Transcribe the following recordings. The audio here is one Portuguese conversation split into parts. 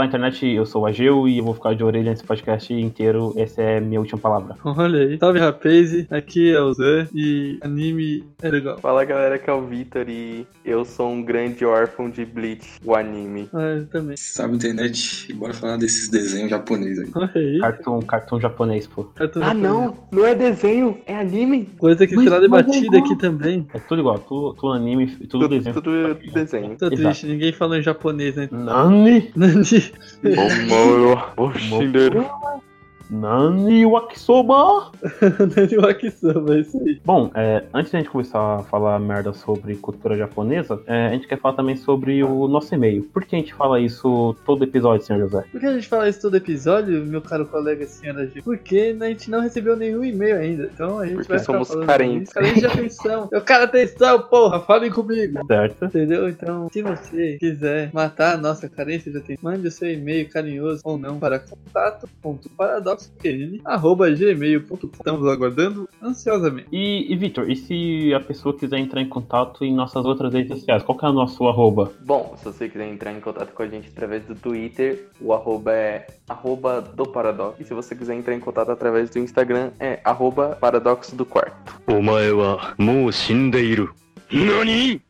Olá, internet, eu sou o Ageu e eu vou ficar de orelha nesse podcast inteiro. Essa é a minha última palavra. Olha aí. Salve, rapaz. Aqui é o Zé e anime é legal. Fala, galera, aqui é o Vitor e eu sou um grande órfão de Bleach, o anime. Ah, eu também. Salve, internet. E bora falar desses desenhos japoneses aí. Olha aí. Cartoon, cartoon japonês, pô. Cartoon Ah, japonês. não! Não é desenho, é anime. Coisa que será é debatida aqui também. É tudo igual, tudo, tudo anime, tudo, Tudo, desenho. tudo desenho. Tô Exato. triste, ninguém falou em japonês, né? Nani? Nani. Oxindeiro. Nani Wakisoba? Nani Wakisama, é isso aí. Bom, é, antes da gente começar a falar merda sobre cultura japonesa, é, a gente quer falar também sobre o nosso e-mail. Por que a gente fala isso todo episódio, senhor José? Por que a gente fala isso todo episódio, meu caro colega senhora G? Porque a gente não recebeu nenhum e-mail ainda. Então a gente Porque vai somos carentes. isso. Carente de atenção. Eu quero atenção, porra. Falem comigo. Certo? Entendeu? Então, se você quiser matar a nossa carência de atenção, mande o seu e-mail carinhoso ou não para contato.paradoxoqn.gmail.com Estamos aguardando ansiosamente. E, e Vitor, e se a pessoa quiser entrar em contato em nossas outras redes sociais, qual que é o nosso arroba? Bom, se você quiser entrar em contato com a gente através do Twitter, o arroba é arroba do Paradox. E se você quiser entrar em contato através do Instagram, é arroba paradoxo do quarto. お前はもう死んでいる。何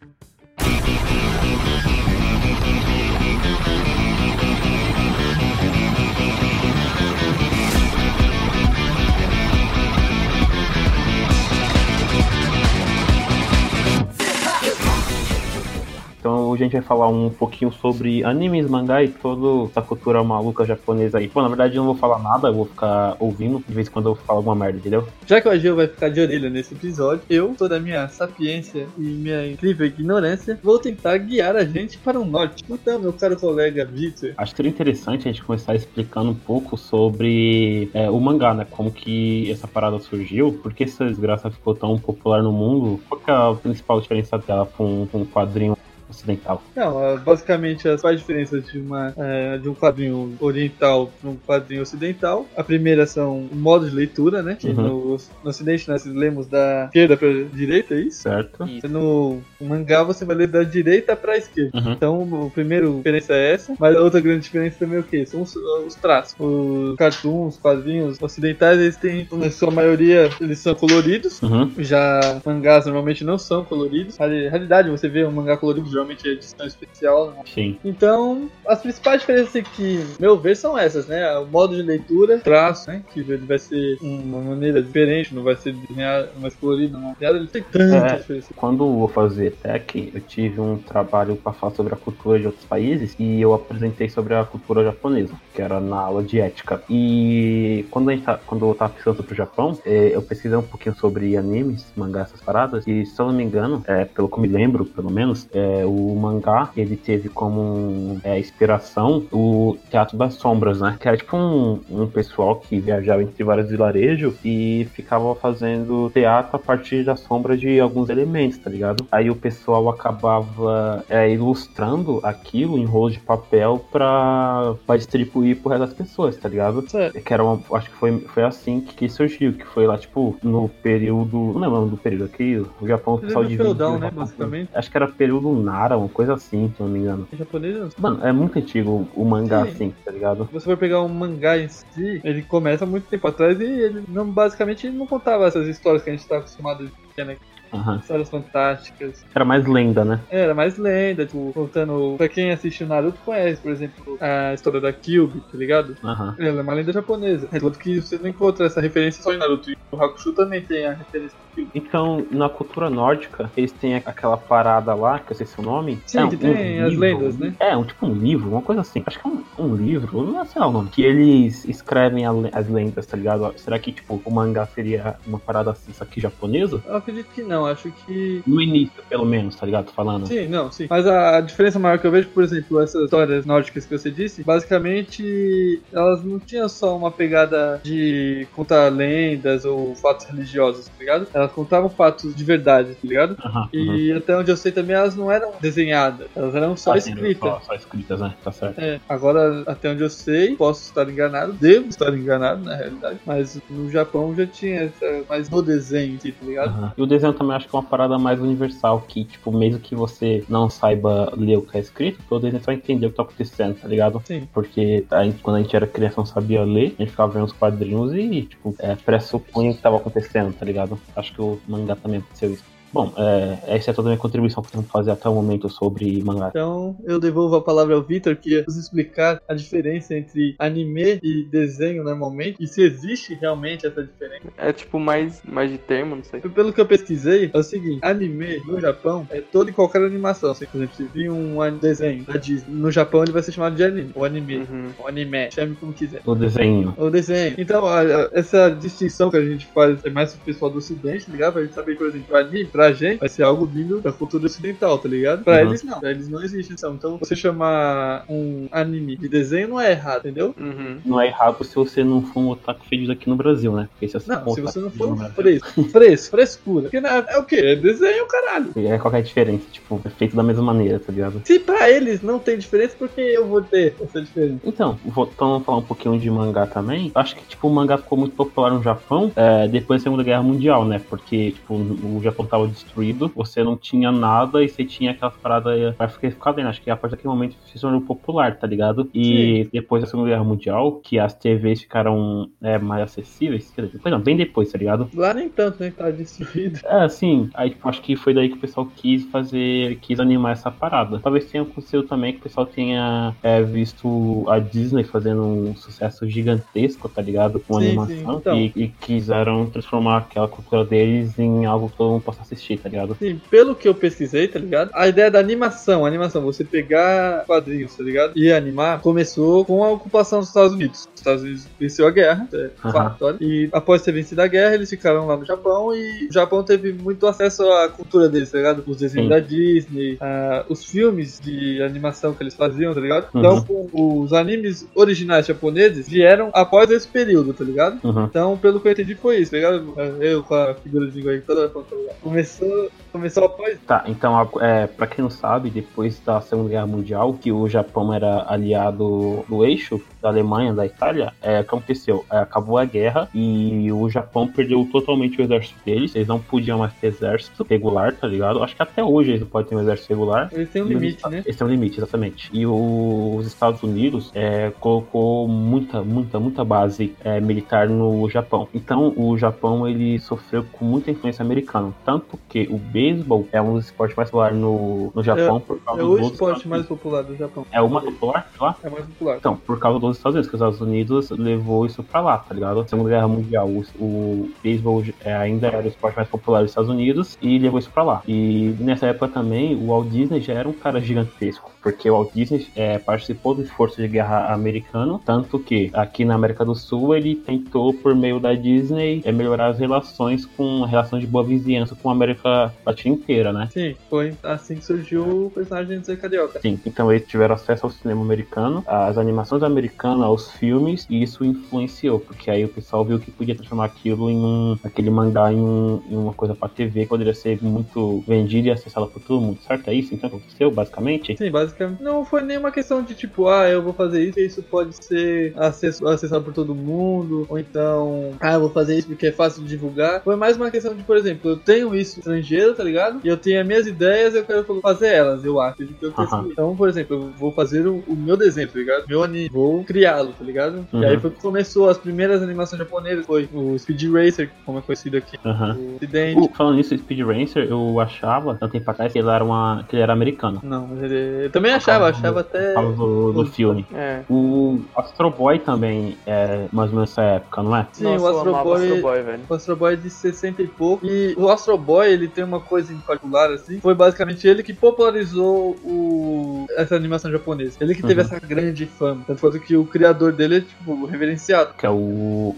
hoje a gente vai falar um pouquinho sobre animes, mangá e toda essa cultura maluca japonesa aí. Pô, na verdade eu não vou falar nada, eu vou ficar ouvindo de vez em quando eu falo alguma merda, entendeu? Já que o Agil vai ficar de orelha nesse episódio, eu, toda a minha sapiência e minha incrível ignorância, vou tentar guiar a gente para o norte. Então, meu caro colega Victor, Acho que seria interessante a gente começar explicando um pouco sobre é, o mangá, né? Como que essa parada surgiu, por que essa desgraça ficou tão popular no mundo, qual é a principal diferença dela com um, com um quadrinho ocidental. Não, ah, basicamente as quais diferenças de, uma, eh, de um quadrinho oriental para um quadrinho ocidental. A primeira são o modo de leitura, né? Que Uhum. no, no ocidente nós lemos da esquerda para direita, é isso? Certo? E No mangá você vai ler da direita para esquerda. Uhum. Então, a primeira diferença é essa, mas a outra grande diferença também é o que? São os, os traços. Os cartoons, quadrinhos ocidentais, eles têm, na sua maioria, eles são coloridos. Uhum. Já mangás normalmente não são coloridos. Na realidade, você vê um mangá colorido, geralmente é edição especial. né? Sim. Então, as principais diferenças que, meu ver, são essas, né? O modo de leitura, traço, né? Que ele vai ser uma maneira diferente, não vai ser desenhado, mais colorido, não. Ele tem tanta É. diferença. Quando eu vou fazer tech, eu tive um trabalho para falar sobre a cultura de outros países e eu apresentei sobre a cultura japonesa, que era na aula de ética. E quando, a gente tá, quando eu tava pesquisando sobre o Japão, eh, eu pesquisei um pouquinho sobre animes, mangá, essas paradas, e se eu não me engano, é, pelo que eu me lembro, pelo menos, é, o mangá ele teve como é, inspiração o Teatro das Sombras, né? Que era tipo um, um pessoal que viajava entre vários vilarejos e ficava fazendo teatro a partir das sombras de alguns elementos, tá ligado? Aí o pessoal acabava é, ilustrando aquilo em rolo de papel pra, pra distribuir pro resto das pessoas, tá ligado? Certo. Que era uma, acho que foi, foi assim que, que surgiu, que foi lá, tipo, no período. Não lembro do período aqui, o Japão o pessoal dividiu. feudal, né, basicamente. Acho que era período Nara, uma coisa assim, se eu não me engano. Em japonês. Mano, é muito antigo o mangá Sim. assim, tá ligado? Você for pegar um mangá em si, ele começa muito tempo atrás e ele não, basicamente ele não contava essas histórias que a gente tá acostumado a né? Aham. Histórias fantásticas. Era mais lenda, né? Era mais lenda, tipo, contando. Pra quem assiste o Naruto conhece, por exemplo, a história da Kyuubi, tá ligado? Aham. Ela é uma lenda japonesa. É tanto que você não encontra essa referência só em Naruto. E o Hakusho também tem a referência da Kyuubi. Então, na cultura nórdica, eles têm aquela parada lá, que eu sei se é o nome. Sim, é que tem as lendas, né? É, um tipo um livro, uma coisa assim. Acho que é um, um livro, não sei lá o nome. Que eles escrevem a as lendas, tá ligado? Será que, tipo, o mangá seria uma parada assim, isso aqui japonesa? Eu acredito que não, acho que. No início, pelo menos, tá ligado? Tô falando. Sim, não, sim. Mas a, diferença maior que eu vejo, por exemplo, essas histórias nórdicas que você disse, basicamente elas não tinham só uma pegada de contar lendas ou fatos religiosos, tá ligado? Elas contavam fatos de verdade, tá ligado? Uhum. E até onde eu sei também elas não eram desenhadas, elas eram só sendo escritas. Só, só escritas, né? Tá certo. É, agora, até onde eu sei, posso estar enganado, devo estar enganado na realidade, mas no Japão já tinha essa, mais no desenho, tá ligado? Aham. E o desenho também acho que é uma parada mais universal, que, tipo, mesmo que você não saiba ler o que é escrito, todo desenho só entender o que tá acontecendo, tá ligado? Sim. Porque a gente- quando a gente era criança não sabia ler, a gente ficava vendo os quadrinhos e, tipo, é, pressupunha o que tava acontecendo, tá ligado? Acho que o mangá também aconteceu isso. Bom, é, essa é toda a minha contribuição que eu tenho fazer até o momento sobre mangá. Então eu devolvo a palavra ao Vitor, que ia nos explicar a diferença entre anime e desenho normalmente, e se existe realmente essa diferença. É tipo mais, mais de termo, não sei. Pelo que eu pesquisei, é o seguinte: anime no Japão é toda e qualquer animação. Assim, por exemplo, se vir um desenho da Disney, no Japão ele vai ser chamado de anime, ou anime, Uhum. ou anime, chame como quiser. O desenho. O desenho. Então, a- a- essa distinção que a gente faz é mais pro pessoal do ocidente, tá ligado? Pra gente saber, por exemplo, o anime, pra gente, vai ser algo vindo da cultura ocidental, tá ligado? Pra Uhum. eles não. Pra eles não existe isso. Então, você chamar um anime de desenho não é errado, entendeu? Uhum. Não é errado se você não for um otaku fedido aqui no Brasil, né? Porque se você Não, for um se você não for no Brasil- fresco. Fresco, frescura. Porque na- é o quê? É desenho, caralho. É qualquer diferença, tipo, é feito da mesma maneira, tá ligado? Se pra eles não tem diferença, por que eu vou ter essa diferença? Então, voltando a falar um pouquinho de mangá também, acho que, tipo, o mangá ficou muito popular no Japão é, depois da Segunda Guerra Mundial, né? Porque, tipo, o Japão tava destruído, você não tinha nada e você tinha aquela parada pra ficar vendo. Acho que a partir daquele momento se tornou popular, tá ligado? E depois da Segunda Guerra Mundial, que as TVs ficaram é, mais acessíveis, depois não, bem depois, tá ligado? Lá nem tanto, né? Que tá destruído. É, assim, aí tipo, acho que foi daí que o pessoal quis fazer, quis animar essa parada. Talvez tenha acontecido também que o pessoal tenha é, visto a Disney fazendo um sucesso gigantesco, tá ligado? Com Sim, animação. sim, então. e, e quiseram transformar aquela cultura deles em algo que todo mundo possa assistir, tá ligado? Sim, pelo que eu pesquisei, tá ligado? A ideia da animação, animação, você pegar quadrinhos, tá ligado? E animar, começou com a ocupação dos Estados Unidos. Os Estados Unidos venceu a guerra, é Aham. fato, olha. E após ter vencido a guerra, eles ficaram lá no Japão e o Japão teve muito acesso à cultura deles, tá ligado? Os desenhos Sim. da Disney, ah, os filmes de animação que eles faziam, tá ligado? Então, Uhum. com os animes originais japoneses vieram após esse período, tá ligado? Uhum. Então, pelo que eu entendi, foi isso, tá ligado? Eu com a figura de língua aí toda hora falando, tá ligado? Começou, começou após. Tá, então, é, pra quem não sabe, depois da Segunda Guerra Mundial, que o Japão era aliado do eixo da Alemanha, da Itália, é, o que aconteceu? É, acabou a guerra e o Japão perdeu totalmente o exército deles. Eles não podiam mais ter exército regular, tá ligado? Acho que até hoje eles não podem ter um exército regular. Eles têm um os limite, né? Esse tem um limite, exatamente. E o- os Estados Unidos é, colocou muita, muita, muita base é, militar no Japão. Então, o Japão ele sofreu com muita influência americana. Tanto que o beisebol é um dos esportes mais populares no, no Japão por causa É o dos esporte Estados mais popular do Japão. É uma popular lá? É mais popular. Então, por causa dos Estados Unidos, que os Estados Unidos levou isso pra lá, tá ligado? Segunda Guerra Mundial, o, o beisebol é, ainda era o esporte mais popular dos Estados Unidos e levou isso pra lá. E nessa época também, o Walt Disney já era um cara gigantesco, porque o Walt Disney é, participou do esforço de guerra americano, tanto que aqui na América do Sul ele tentou, por meio da Disney, é, melhorar as relações com relação de boa vizinhança com a América Latina inteira, né? Sim, foi assim que surgiu o personagem de Zé Carioca. Sim, então eles tiveram acesso ao cinema americano, às animações americanas, aos filmes, e isso influenciou, porque aí o pessoal viu que podia transformar aquilo em um, aquele mangá em, um- em uma coisa pra TV, que poderia ser muito vendida e acessada por todo mundo, certo? É isso então que aconteceu, basicamente? Sim, basicamente. Não foi nenhuma questão de tipo, ah, eu vou fazer isso e isso pode ser acesso- acessado por todo mundo. Ou então, ah, eu vou fazer isso porque é fácil de divulgar. Foi mais uma questão de, por exemplo, eu tenho isso estrangeiro, tá ligado? E eu tenho as minhas ideias eu quero fazer elas, eu acho. eu. Então, por exemplo, eu vou fazer o, o meu desenho, tá ligado? Meu anime. Vou criá-lo, tá ligado? Uhum. E aí foi que começou as primeiras animações japonesas. Foi o Speed Racer, como é conhecido aqui. O Ocidente. Uh, falando nisso, Speed Racer, eu achava, um tempo atrás, que ele era, uma, que ele era americano. Não, mas ele, eu também achava, achava até. Do, do filme. É. O Astro Boy também é mais ou menos essa época, não é? Sim, Nossa, o Astro Boy. Astro Boy, velho. O Astro Boy é de 60 e pouco. E o Astro Boy, ele tem uma coisa em particular, assim. Foi basicamente ele que popularizou o... essa animação japonesa. Ele que teve Uhum. essa grande fama. Tanto foi que o criador dele é, tipo, reverenciado. Que é o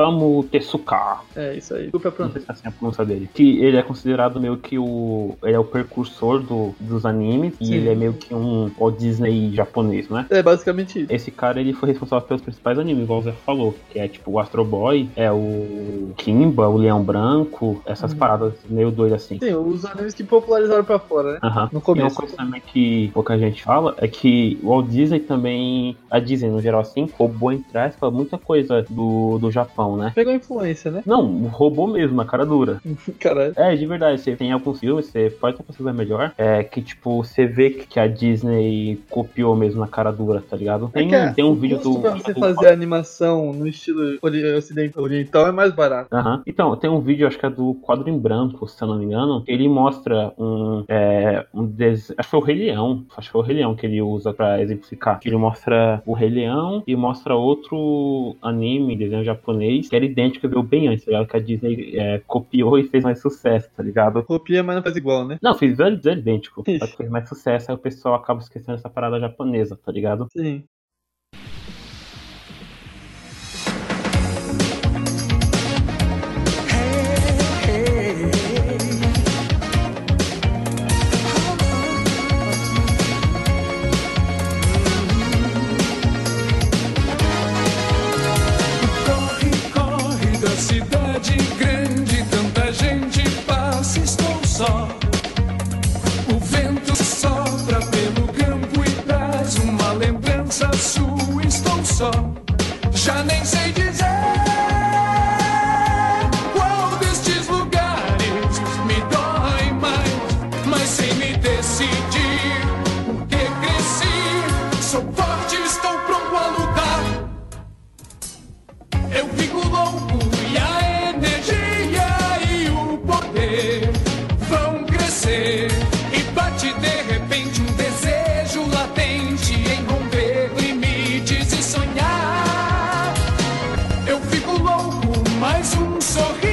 Osamu Tezuka. É, isso aí. Desculpa a Não pronúncia. sei se é assim a pronúncia dele. Que ele é considerado meio que o. Ele é o precursor do, dos animes. Sim. E ele é meio que um Walt Disney japonês, né? É, basicamente isso. Esse cara ele foi responsável pelos principais animes, igual o Zé falou. Que é tipo o Astro Boy, é o Kimba, o Leão Branco, essas Uhum. paradas meio doidas assim. Sim, os animes que popularizaram pra fora, né? Aham. No E uma começo. coisa também que pouca gente fala é que o Walt Disney também, a Disney no geral assim, roubou entre aspas muita coisa do, do Japão. Né? Pegou influência, né? Não, roubou mesmo, a cara dura. Caralho. É, de verdade, você tem alguns filmes, você pode até pesquisar melhor, é que, tipo, você vê que a Disney copiou mesmo na cara dura, tá ligado? Tem, É que tem um vídeo do... Pra você do- fazer animação no estilo ocidental, oriental é mais barato. Aham. Então, tem um vídeo, acho que é do quadro em branco, se eu não me engano. Ele mostra um. É, um des... Acho que foi o Rei Leão. Acho que foi o Rei Leão que ele usa pra exemplificar. Ele mostra o Rei Leão e mostra outro anime, desenho japonês, que era idêntico, veio bem antes, tá ligado? Que a Disney é, copiou e fez mais sucesso, tá ligado? Copia, mas não faz igual, né? Não, fez zero idêntico. Só que fez mais sucesso, aí o pessoal acaba esquecendo essa parada japonesa, tá ligado? Sim. Mas um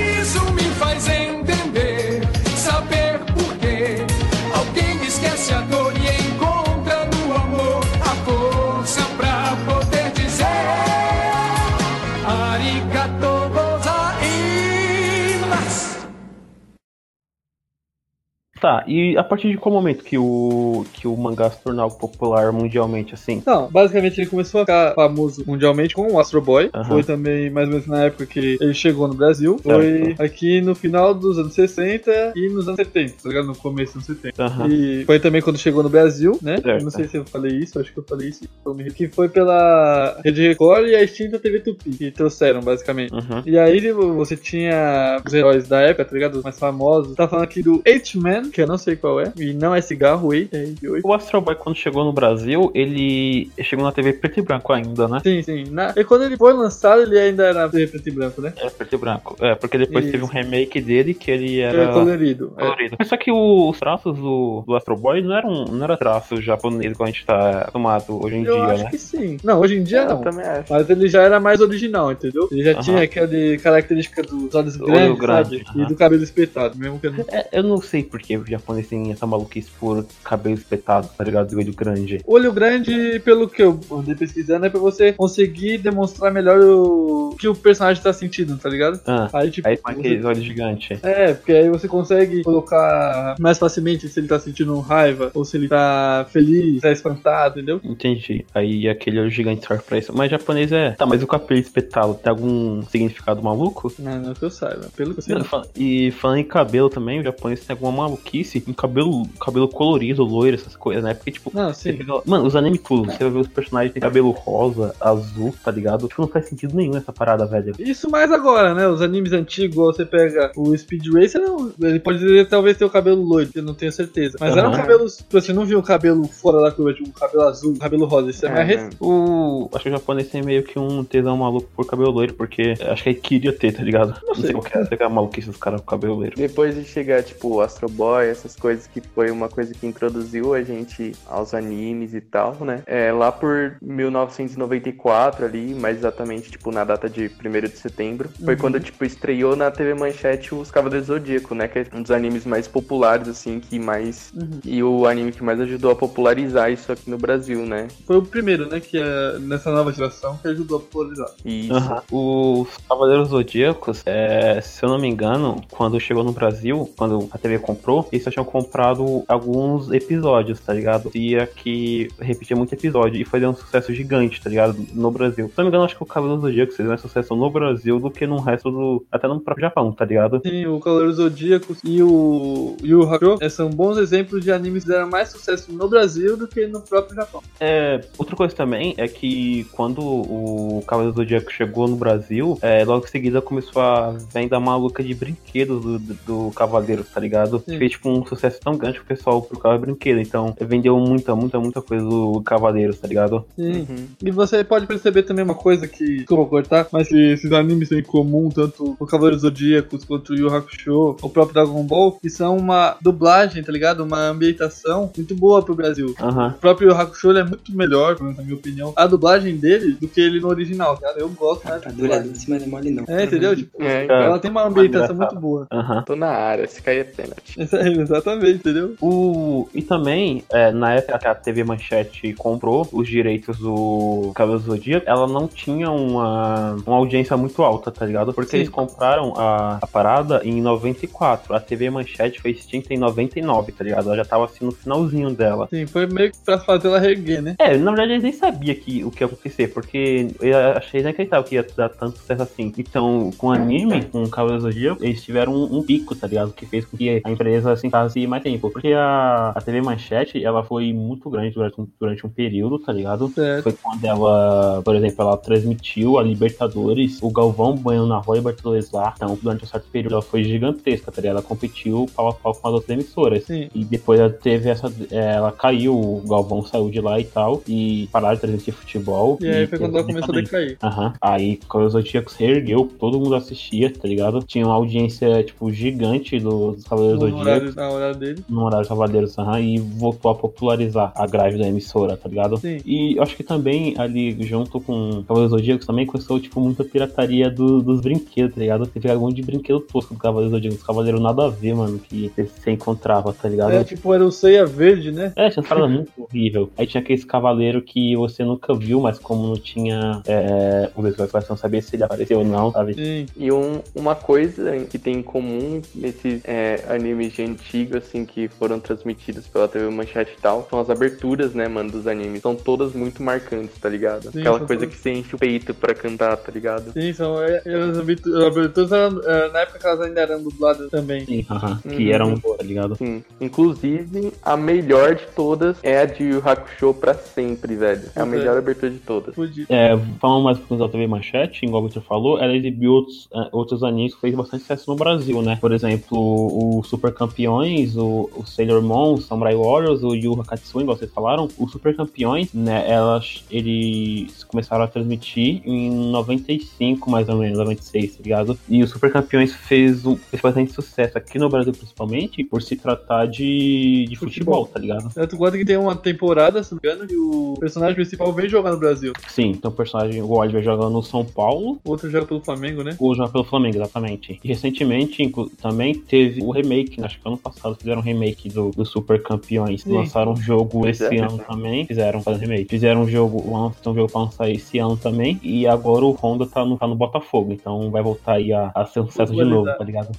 Tá, e a partir de qual momento que o, que o mangá se tornou popular mundialmente, assim? Não, basicamente ele começou a ficar famoso mundialmente com o Astro Boy. Aham. Foi também mais ou menos na época que ele chegou no Brasil. Foi aqui no final dos anos 60 e nos anos 70, tá ligado? No começo dos anos 70. Aham. E foi também quando chegou no Brasil, né? Certo. Não sei se eu falei isso, acho que eu falei isso. me- Que foi pela Rede Record e a extinta TV Tupi, que trouxeram, basicamente. Uhum. E aí você tinha os heróis da época, tá ligado? Os mais famosos. Tá falando aqui do H-Man, que eu não sei qual é. E não é cigarro, é H. O Astro Boy, quando chegou no Brasil, ele chegou na TV preto e branco ainda, né? Sim, sim. Na... E quando ele foi lançado, ele ainda era preto e branco, né? É, preto e branco. É, porque depois Isso. teve um remake dele que ele Era era colorido. É. colorido. Mas só que os traços do, do Astro Boy não eram, não era traços japoneses como a gente tá acostumado hoje em Eu dia, acho né? que sim. Não, hoje em dia Eu não. também acho. Mas ele já era mais original, entendeu? Ele já Aham. tinha aquela característica dos olhos grandes, grande, sabe? aham. E do cabelo espetado, mesmo que eu não... É, eu não sei porque o japonês tem essa maluquice por cabelo espetado, tá ligado? Do olho grande. Olho grande, pelo que eu andei pesquisando, é pra você conseguir demonstrar melhor o que o personagem tá sentindo, tá ligado? Ah, Aí, tipo, aí você- aqueles olhos gigantes. É, porque aí você consegue colocar mais facilmente se ele tá sentindo raiva, ou se ele tá feliz, tá espantado, entendeu? Entendi. Aí aquele olho gigante serve pra isso. Mas japonês é. Tá, mas o cabelo espetado tem algum significado maluco? Não, não que eu saiba. Pelo que eu sei. Não, E falando em cabelo também, o japonês tem alguma maluquice em cabelo, cabelo colorido, loiro, essas coisas, né? Porque, tipo, Não, sim. pega- Mano, os anime tudo, você vai ver os personagens têm cabelo rosa, azul, tá ligado? Tipo, não faz sentido nenhum essa parada, velho. Isso mais agora, né? Os animes antigos, você pega o Speed Racer, não, ele pode dizer, talvez ter o cabelo loiro, eu não tenho certeza. Mas eram Aham. cabelos, você não viu o cabelo fora da curva, tipo, o cabelo azul, o cabelo rosa, isso é, É, mais recente. O. Acho que o japonês tem meio que um tesão maluco por cabelo loiro, porque acho que ele queria ter, tá ligado? Não, sei sei. o que é, é a maluquice dos caras com cabelo loiro. Depois de chegar, tipo, o Astro Boy, essas coisas que foi uma coisa que introduziu a gente aos animes e tal, né? É, lá por 1994 ali, mais exatamente, tipo, na data de 1 de setembro, foi quando, tipo, estreou na TV Manchete os Cavaleiros do Zodíaco, né? Que é um dos animes mais populares, assim, que mais... E o anime que mais ajudou a popularizar isso aqui no Brasil, né? Foi o primeiro, né, que é nessa nova geração que ajudou a popularizar. E Aham. Os Cavaleiros Zodíacos, é, se eu não me engano, quando chegou no Brasil, quando a TV comprou, eles só tinham comprado alguns episódios, tá ligado? Ia que repetia muito episódio e foi um sucesso gigante, tá ligado? No Brasil. Se não me engano, acho que o Cavaleiro do Zodíaco fez mais sucesso no Brasil do que no resto do. até no próprio Japão, tá ligado? Sim, o Cavaleiro Zodíaco e o Yu Hakusho eh, são bons exemplos de animes que deram mais sucesso no Brasil do que no próprio Japão. É, outra coisa também é que quando o Cavaleiro do Zodíaco chegou no Brasil, é, logo em seguida começou a venda maluca de brinquedos do, do, do Cavaleiro, tá ligado? Sim. Fez tipo um sucesso tão grande que o pessoal procurava brinquedo. Então vendeu muita, muita, muita coisa do Cavaleiro, tá ligado? Sim. Uhum. E você pode perceber também uma coisa que, desculpa cortar, mas que esses animes têm em comum, tanto o Cavaleiro Zodíacos quanto o Yu Hakusho, o próprio Dragon Ball, que são uma dublagem, tá ligado? Uma ambientação muito boa pro Brasil. Aham. O próprio Yu Hakusho ele é muito melhor, na minha opinião, a dublagem dele do que ele no original, cara. Eu gosto mais Tá duradinho dublagem. em cima de mole, não. É, entendeu? Tipo, É, ela tem uma ambientação engraçado. muito boa. Aham. tô na área, se cair é pênalti. Exatamente, entendeu? O... E também, é, na época que a TV Manchete comprou os direitos do do Zodíaco, ela não tinha uma, uma audiência muito alta, tá ligado? Porque Sim. eles compraram a, a parada em 94. A TV Manchete foi extinta em 99, tá ligado? Ela já tava assim no finalzinho dela. Sim, foi meio que pra fazer ela reguer, né? É, na verdade eles nem sabiam que, o que ia acontecer, porque eu achei inacreditável que ia dar tanto sucesso assim. Então, com anime, com do Zodíaco, eles tiveram um, um pico, tá ligado? Que fez com que a empresa assim ficasse mais tempo. Porque a, a TV Manchete, ela foi muito grande durante um, durante um período, tá ligado? Certo. Foi quando ela, por exemplo, ela transmitiu a Libertadores, o Galvão banhando na Rua Libertadores lá. Então, durante um certo período, ela foi gigantesca, tá ligado? Ela competiu pau a pau com as outras emissoras. Sim. E depois ela teve essa. Ela caiu, o Galvão saiu de lá e tal. E pararam de transmitir futebol. E aí foi quando ela começou a decair. Aham. Aí, quando os Zodíacos reergueu, todo mundo assistia, tá ligado? Tinha uma audiência, tipo, gigante dos Cavaleiros Zodíacos horário, na hora dele. no horário Cavaleiros, aham, e voltou a popularizar a grade da emissora, tá ligado? Sim. E eu acho que também, ali, junto com Cavaleiros Zodíacos, também começou, tipo, muita pirataria do- dos brinquedos, tá ligado? Teve um monte de brinquedo tosco do Cavaleiros Zodíacos, os Cavaleiros nada a ver, mano, que você encontrava, tá ligado? É, tipo, era o Ceia Verde, né? É, tinha umas paradas muito horrível. Aí tinha aquele cavaleiro que você nunca viu, mas como não tinha é, o mesmo você não sabia se ele apareceu ou não, sabe? Sim. E um- uma coisa que tem em comum nesses é, animes de antigo, assim, que foram transmitidos pela TV Manchete e tal, são as aberturas, né, mano, dos animes. São todas muito marcantes, tá ligado? Sim, Aquela coisa todas. que você enche o peito pra cantar, tá ligado? Sim, são. é, As abertu- as aberturas eram, é, na época que elas ainda eram dubladas também. Sim. Uhum. Que era um boa, tá ligado? Sim. Inclusive, a melhor de todas é a de Yu Hakusho pra sempre, velho. É a Uhum. melhor abertura de todas. Podia. É, falando mais um da TV Manchete, igual você falou, ela exibiu outros, outros animes que fez bastante sucesso no Brasil, né? Por exemplo, o Super Campeões, o, o Sailor Moon, o Samurai Warriors, o Yu Hakatsui, igual vocês falaram. O Super Campeões, né, elas, eles começaram a transmitir em 95, mais ou menos, 96, tá ligado? E o Super Campeões fez, um, fez bastante sucesso aqui no Brasil, principalmente, por se tratar de, de futebol, Futebol. tá ligado? Tanto quanto que tem uma temporada, se não me engano, e o personagem principal vem jogar no Brasil. Sim, então o personagem, o Oliver jogando no São Paulo, O outro joga pelo Flamengo, né? ou já pelo Flamengo, exatamente. E recentemente também teve o remake, né? acho que ano passado fizeram um remake do, do Super Campeões. Sim. Lançaram um jogo esse é. ano também. Fizeram fazer remake. Fizeram um jogo, lançaram um jogo pra lançar esse ano também. E agora o Honda tá no, tá no Botafogo. Então vai voltar aí a, a ser um sucesso de novo, tá ligado?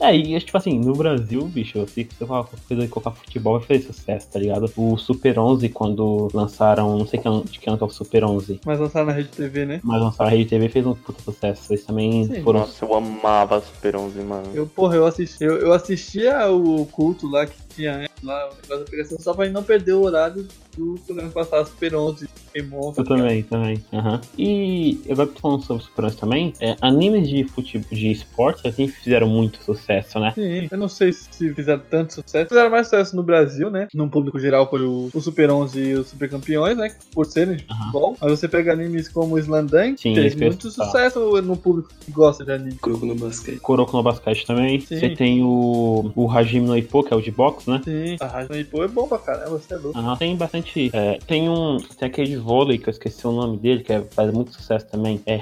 É, e tipo assim, no Brasil, bicho, eu sei que você fala qualquer coisa de colocar futebol vai fazer sucesso, tá ligado? O Super 11, quando lançaram, não sei que ano, de que ano que é o Super 11, Mas lançaram na Rede TV, né? mas lançaram a Rede TV fez um puta sucesso. Eles também Sim. foram Nossa, eu amava Super 11, mano. Eu, porra, eu assisti, eu, eu assistia o culto lá que tinha antes, lá, o negócio da pegação, só pra não perder o horário do programa que passava Super 11, Pokémon. Eu também, também. Aham. E agora que tô falando sobre Super 11 também, é, animes de futebol, de esportes assim fizeram muito sucesso, né? Sim, eu não sei se fizeram tanto sucesso. Fizeram mais sucesso no Brasil, né? Num público geral por o, o Super 11 e os Super Campeões, né? Por serem de Aham. futebol. Mas você pega animes como Slandan, fez que eu ia muito sucesso no público que gosta de anime. Croco no basquete. Kuroko no basquete também. Sim. Você tem o, o Hajime no Ippo, que é o de boxe, né? Sim, a Pô é bom pra caramba, você é louco. Aham, tem bastante. é, tem um. Tem aquele de vôlei que eu esqueci o nome dele, que é- faz muito sucesso também. É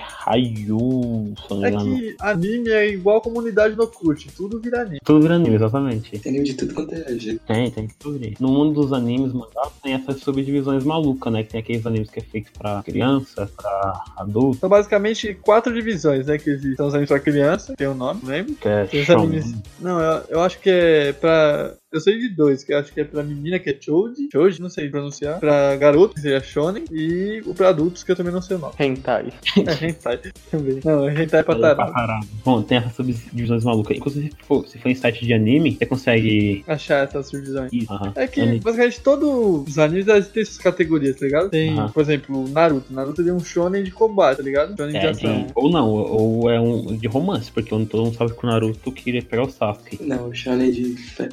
se não me É engano. que anime é igual comunidade no Cult, tudo vira anime. Tudo vira anime, exatamente. Tem anime de tudo quanto é jeito. Tem, tem tudo. No mundo dos animes, mangá, tem essas subdivisões malucas, né? Que tem aqueles animes que é feito pra criança, pra adulto, São basicamente quatro divisões, né? Que existem. São os animes pra criança, tem o nome, não lembro. que é shonen. animes. Não, eu, eu acho que é pra Eu sei de dois, que eu acho que é pra menina, que é Choji. Choji, não sei pronunciar. Pra garoto, que seria Shonen. E o pra adultos, que eu também não sei o nome. Hentai. É Hentai também. Não, é Hentai pra Pra tarado. Bom, tem essas subdivisões malucas. Inclusive, se for, se for em site de anime, você consegue. Achar essas subdivisões. Isso, aham. É que, Anime. basicamente, todos os animes têm essas categorias, tá ligado? Tem, por exemplo, Naruto. Naruto é um shonen de combate, tá ligado? Shonen de É, ação. de, ou não, ou é um de romance, porque todo mundo sabe que o Naruto queria pegar o Sasuke. Não, o shonen de fa-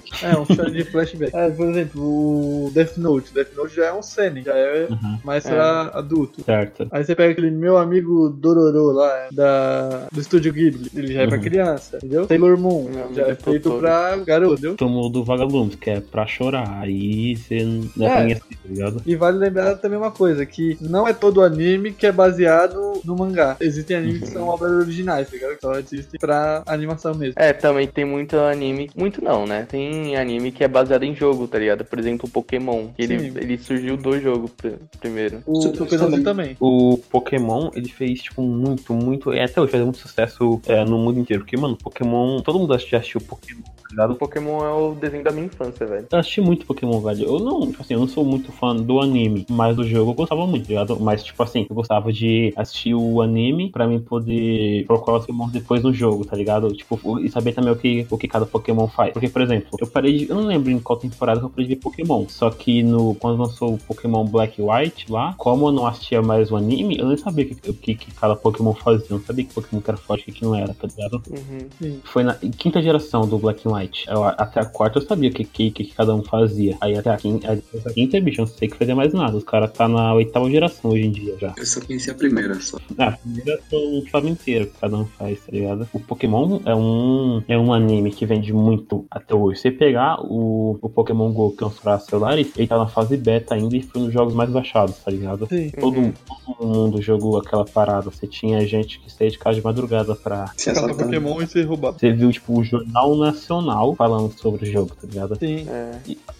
flashback. É, um shonen de flashback. É, por exemplo, o Death Note. Death Note já é um seinen, já é Uhum, mais pra adulto. certo. Aí você pega aquele meu amigo Dororo lá, da, do estúdio Ghibli. Ele já é pra Uhum. criança, entendeu? Sailor Moon, Meu já é feito Totoro. pra garoto, entendeu? Tomo do Vagalumes, que é pra chorar. Aí você não É. é conhece, tá ligado? E vale lembrar também uma coisa, que não é todo anime que é baseado no mangá. Existem animes que são obras originais, tá ligado? Que só existem pra animação mesmo. É, também tem muito anime. Muito não, né? Tem anime que é baseado em jogo, tá ligado? Por exemplo, o Pokémon. que Ele, Sim. ele surgiu do jogo pr- primeiro. O Super também. também. O Pokémon, ele fez, tipo, muito, muito. Até hoje faz muito sucesso é, no mundo inteiro. Porque, mano, Pokémon. Todo mundo já assistiu Pokémon, tá O ligado? Pokémon é o desenho da minha infância, velho. Eu assisti muito Pokémon, velho. Eu não, tipo assim, eu não sou muito fã do anime, mas do jogo eu gostava muito, tá ligado? Mas, tipo assim, eu gostava de assistir o anime pra mim poder procurar os Pokémon depois no jogo, tá ligado? Tipo, e saber também o que, o que cada Pokémon faz. Porque, por exemplo, eu parei de. Eu não lembro em qual temporada que eu parei de ver Pokémon. Só que no, quando lançou o Pokémon Black e White lá, como eu não assistia mais o anime, eu nem sabia o que, que, que cada Pokémon fazia. Eu não sabia que Pokémon que era forte e que, que não era, tá ligado? Uhum. Foi na quinta geração do Black and White. Eu- até a quarta eu sabia o que, que, que cada um fazia. Aí até a quinta, depois da quinta, bicho, eu não sei que fazer mais nada. Os caras tá na oitava geração hoje em dia já. Eu só conheci a primeira só. Ah, a primeira eu não sabe inteiro que cada um faz, tá ligado? O Pokémon é um, é um anime que vende muito até hoje. Se você pegar o, o Pokémon GO que é um para celulares, ele tá na fase beta ainda e foi um dos jogos mais baixados, tá ligado? Sim. Todo, Uhum. todo mundo jogou aquela parada. Você tinha gente que saía de casa de madrugada pra assaltando. Pokémon e ser roubado. você viu, tipo, o Jornal Nacional falando sobre o jogo, tá ligado? Sim. É.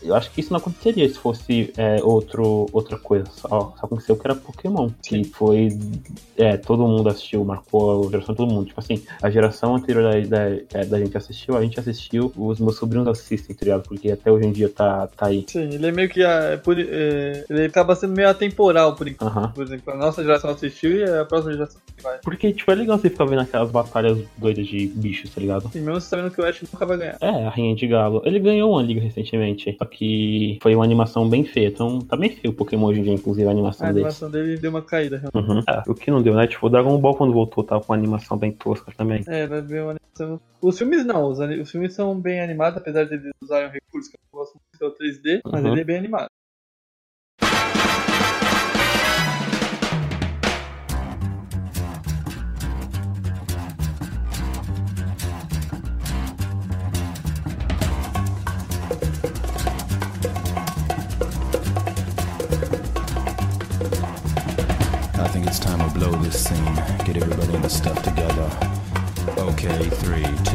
Eu acho que isso não aconteceria se fosse é, outro, outra coisa. Só, só aconteceu que era Pokémon. Que foi. É, todo mundo assistiu, marcou a geração de todo mundo. Tipo assim, a geração anterior da, da, é, da gente assistiu, a gente assistiu, os meus sobrinhos assistem, tá ligado? Porque até hoje em dia tá, tá aí. Sim, ele é meio que. ah, é por- é, ele acaba sendo meio atemporal, por enquanto. Aham. Por exemplo, a nossa geração assistiu e a próxima geração vai. Porque, tipo, é legal você ficar vendo aquelas batalhas doidas de bichos, tá ligado? E mesmo sabendo que o Ash nunca vai ganhar. É, a Rainha de Galo. Ele ganhou uma liga recentemente. Só que foi uma animação bem feia. Então tá bem feio o Pokémon hoje em dia, inclusive a animação A deles. animação dele deu uma caída, realmente. Uhum. É, o que não deu, né? Tipo, o Dragon Ball quando voltou tava com uma animação bem tosca também. É, ela deu uma animação. Os filmes não, os, os filmes são bem animados, apesar de eles usarem um recurso que eu gosto muito, é o 3D, mas Uhum. ele é bem animado. Get everybody in the stuff together. Okay, three, two,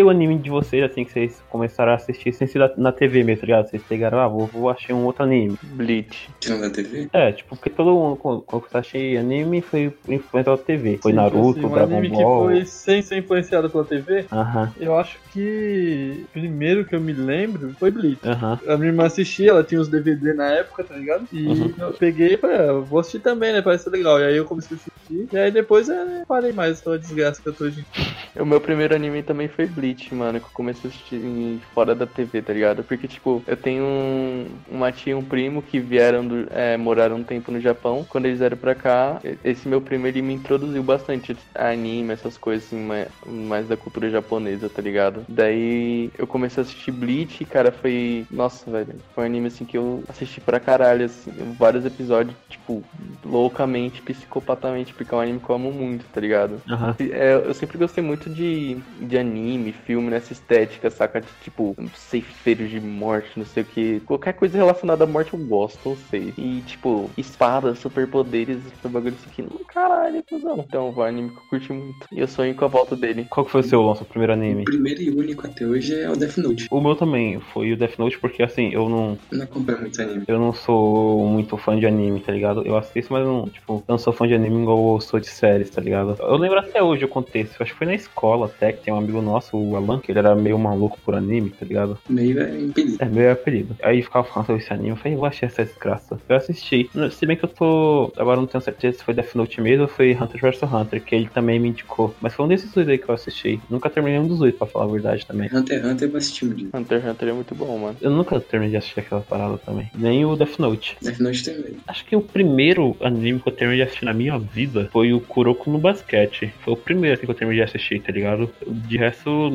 foi o anime de vocês, assim, que vocês começaram a assistir sem ser na- na TV mesmo, tá ligado? Vocês pegaram, ah, vou, vou achar um outro anime. Bleach. Tirando da TV? É, tipo, porque todo mundo, quando quando você achei anime, foi influência da TV. Foi Sim, Naruto, assim, um Dragon anime que foi sem ser influenciado pela TV, Aham, eu acho que primeiro que eu me lembro foi Bleach. aham. A minha irmã assistia, ela tinha os DVD na época, tá ligado? E Uhum. eu peguei e falei, ah, eu vou assistir também, né? Parece ser legal. E aí eu comecei a assistir. E aí depois é, parei mais pela desgraça que eu tô hoje. em dia. O meu primeiro anime também foi Bleach, mano, que eu comecei a assistir fora da TV, tá ligado? Porque, tipo, eu tenho um, uma tia e um primo que vieram, do, é, moraram um tempo no Japão. Quando eles vieram pra cá, esse meu primo, ele me introduziu bastante a anime, essas coisas, assim, mais, mais da cultura japonesa, tá ligado? Daí eu comecei a assistir Bleach e, cara, foi... Nossa, velho, foi um anime, assim, que eu assisti pra caralho, assim, vários episódios, tipo, loucamente, psicopatamente, porque é um anime que eu amo muito, tá ligado? Aham. É, eu sempre gostei muito de, de anime filme nessa estética, saca? De, tipo, ceifeiros de morte, não sei o que. Qualquer coisa relacionada à morte eu gosto, não sei. E, tipo, espadas, superpoderes, esse bagulho isso aqui. Não, caralho, cuzão. Então, vai anime que eu curti muito. E eu sonho com a volta dele. Qual que foi o seu nosso primeiro O anime? primeiro e único até hoje é o Death Note. O meu também foi o Death Note, porque assim, eu não, Eu não acompanho muito anime. eu não sou muito fã de anime, tá ligado? Eu assisto, mas não, tipo, eu não sou fã de anime igual eu sou de séries, tá ligado? Eu lembro até hoje o contexto, eu acho que foi na escola até, que tem um amigo nosso, o Alan, que ele era meio maluco por anime, tá ligado? Meio é impedido. É meu apelido. Aí ficava falando sobre esse anime, eu falei, eu achei essa desgraça. Eu assisti. Se bem que eu tô. Agora não tenho certeza se foi Death Note mesmo ou foi Hunter vs Hunter, que ele também me indicou. Mas foi um desses dois aí que eu assisti. Nunca terminei um dos dois, pra falar a verdade também. Hunter x Hunter eu assisti um dia. Hunter x Hunter é muito bom, mano. Eu nunca terminei de assistir aquela parada também. Nem o Death Note. Death Note também. Acho que o primeiro anime que eu terminei de assistir na minha vida foi o Kuroko no Basquete. Foi o primeiro assim, que eu terminei de assistir, tá ligado? De resto.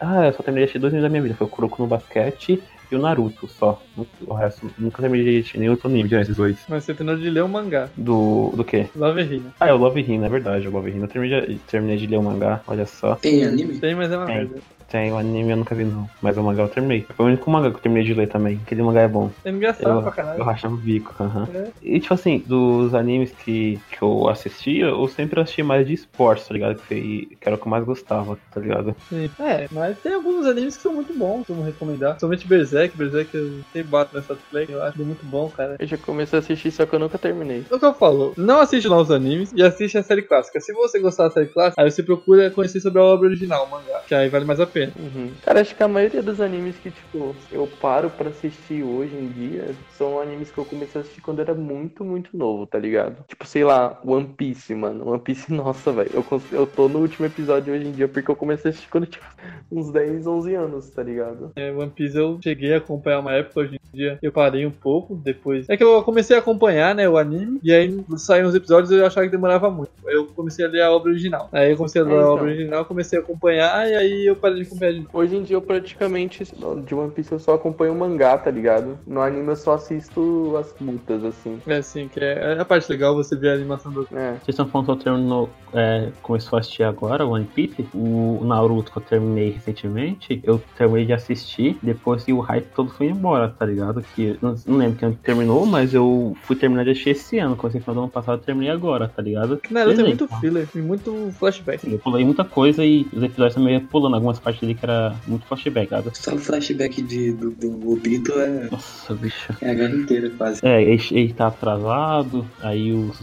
Ah, eu só terminei de assistir dois animes da minha vida. Foi o Kuroko no Basquete e o Naruto só. O resto, nunca terminei de nenhum outro anime, desses dois. Mas você terminou de ler o mangá. Do. do quê? Love Hina. Ah, é o Love Hina, é verdade, o Love Hina. Eu terminei de, terminei de ler o mangá, olha só. Tem anime? Tem, mas é uma Tem. merda. Tem o anime eu nunca vi não, mas o mangá eu terminei. Foi o único mangá que eu terminei de ler também. Aquele mangá é bom. É engraçado Eu, pra eu caralho. rachava o bico, aham. É. E tipo assim, dos animes que, que eu assistia, eu sempre assisti mais de esportes, tá ligado? Que, foi, que era o que eu mais gostava, tá ligado? Sim. É, mas tem alguns animes que são muito bons, que eu vou recomendar. Somente Berserk, Berserk eu sempre bato nessa play, eu acho muito bom, cara. Eu já comecei a assistir, só que eu nunca terminei. É o que eu falo, não assiste novos animes e assiste a série clássica. Se você gostar da série clássica, aí você procura conhecer sobre a obra original, o mangá, que aí vale mais a pena. Uhum. Cara, acho que a maioria dos animes que, tipo, eu paro pra assistir hoje em dia são animes que eu comecei a assistir quando era muito, muito novo, tá ligado? Tipo, sei lá, One Piece, mano. One Piece, nossa, velho. Eu, eu tô no último episódio hoje em dia porque eu comecei a assistir quando eu tinha uns 10, 11 anos, tá ligado? É, One Piece eu cheguei a acompanhar uma época, hoje em dia eu parei um pouco, depois... É que eu comecei a acompanhar, né, o anime, e aí saíram os episódios e eu achava que demorava muito. Aí eu comecei a ler a obra original. Aí eu comecei a ler É, a então. obra original, comecei a acompanhar, e aí eu parei de acompanhar de novo. Hoje em dia eu praticamente, de One Piece, eu só acompanho o mangá, tá ligado? No anime eu só assisto as lutas, assim. É assim, que é, é a parte legal você ver a animação do... É. Vocês estão falando que eu terminou, é, começou a assistir agora, One Piece. O Naruto que eu terminei recentemente, eu terminei de assistir depois que o hype todo foi embora, tá ligado? Que não, não lembro que ano que terminou, mas eu fui terminar de assistir esse ano. Comecei no ano passado, eu terminei agora, tá ligado? Naruto é Beleza. muito filler e muito flashback. Assim, eu pulei muita coisa e os episódios também ia pulando algumas partes ali que era muito flashback, ligado? Só o flashback de, do, do Obito é, Nossa, bicho. é a guerra inteira, quase. É, ele, ele tá atrasado, aí os.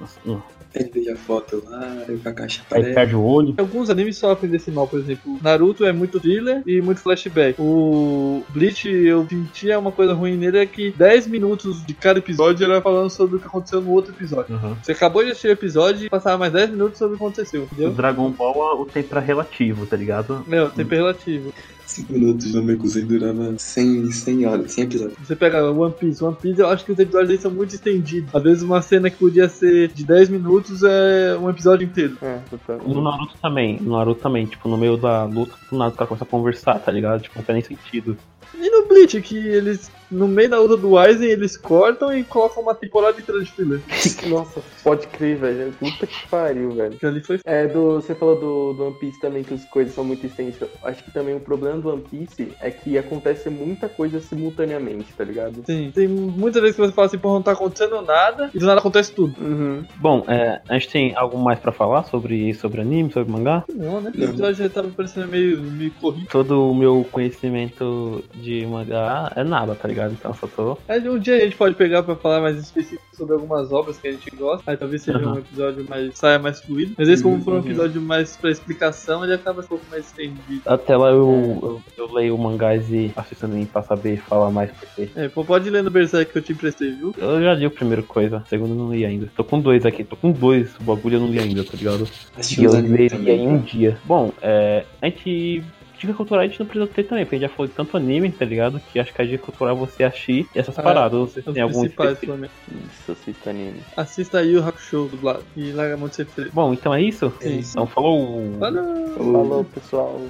Nossa, não. Ele veja a foto lá, aí o Kakashi aí aparece. perde o olho. Alguns animes sofrem desse mal, por exemplo, Naruto é muito thriller e muito flashback. O Bleach, eu sentia uma coisa ruim nele, é que 10 minutos de cada episódio era falando sobre o que aconteceu no outro episódio. Uhum. Você acabou de assistir o episódio e passava mais 10 minutos sobre o que aconteceu, O entendeu? Dragon Ball, o tempo era relativo, tá ligado? Meu, tempo é relativo. 5 minutos no Mekuzen durava 100, 100 horas, 100 episódios. Você pega One Piece, One Piece eu acho que os episódios dele são muito estendidos. Às vezes uma cena que podia ser de 10 minutos é um episódio inteiro. É, total. No Naruto também, no Naruto também, tipo, no meio da luta, do nada o cara começa a conversar, tá ligado? Tipo, não faz nem sentido. E no Bleach, que eles, no meio da luta do Aizen, eles cortam e colocam uma temporada inteira de filler. Nossa, pode crer, velho. Puta que pariu, velho. Que ali foi É, do, você falou do, do One Piece também, que as coisas são muito extensas. Acho que também o problema do One Piece é que acontece muita coisa simultaneamente, tá ligado? Sim, tem muitas vezes que você fala assim, pô, não tá acontecendo nada, e do nada acontece tudo. Uhum. Bom, é, a gente tem algo mais pra falar sobre, sobre anime, sobre mangá? Não, né? O Não. episódio já tava parecendo meio, meio corrido. Todo o meu conhecimento de mangá é nada, tá ligado? Então só tô. Aí um dia a gente pode pegar pra falar mais específico sobre algumas obras que a gente gosta. Aí talvez seja Aham. um episódio mais. saia mais fluido. Mas esse, como for um Uhum. episódio mais pra explicação, ele acaba um pouco mais estendido. Até lá eu, eu, eu leio mangás e assisto anime pra saber falar mais porque. É, pô, pode ler no Berserk que eu te emprestei, viu? Eu já li o primeiro coisa, o segundo eu não li ainda. Tô com dois aqui, tô com dois, o bagulho eu não li ainda, tá ligado? Assisti E eu leria em um também. dia. Bom, é, a gente. Dica cultural a gente não precisa ter também, porque a gente já falou de tanto anime, tá ligado? Que acho que a dica cultural é você assistir essas Ah, paradas. Você tem algum específico? Isso, assista anime. Assista aí o Hakusho dublado. E larga de ser. Bom, então é isso? É isso. Então falou! Falou! Falou, pessoal.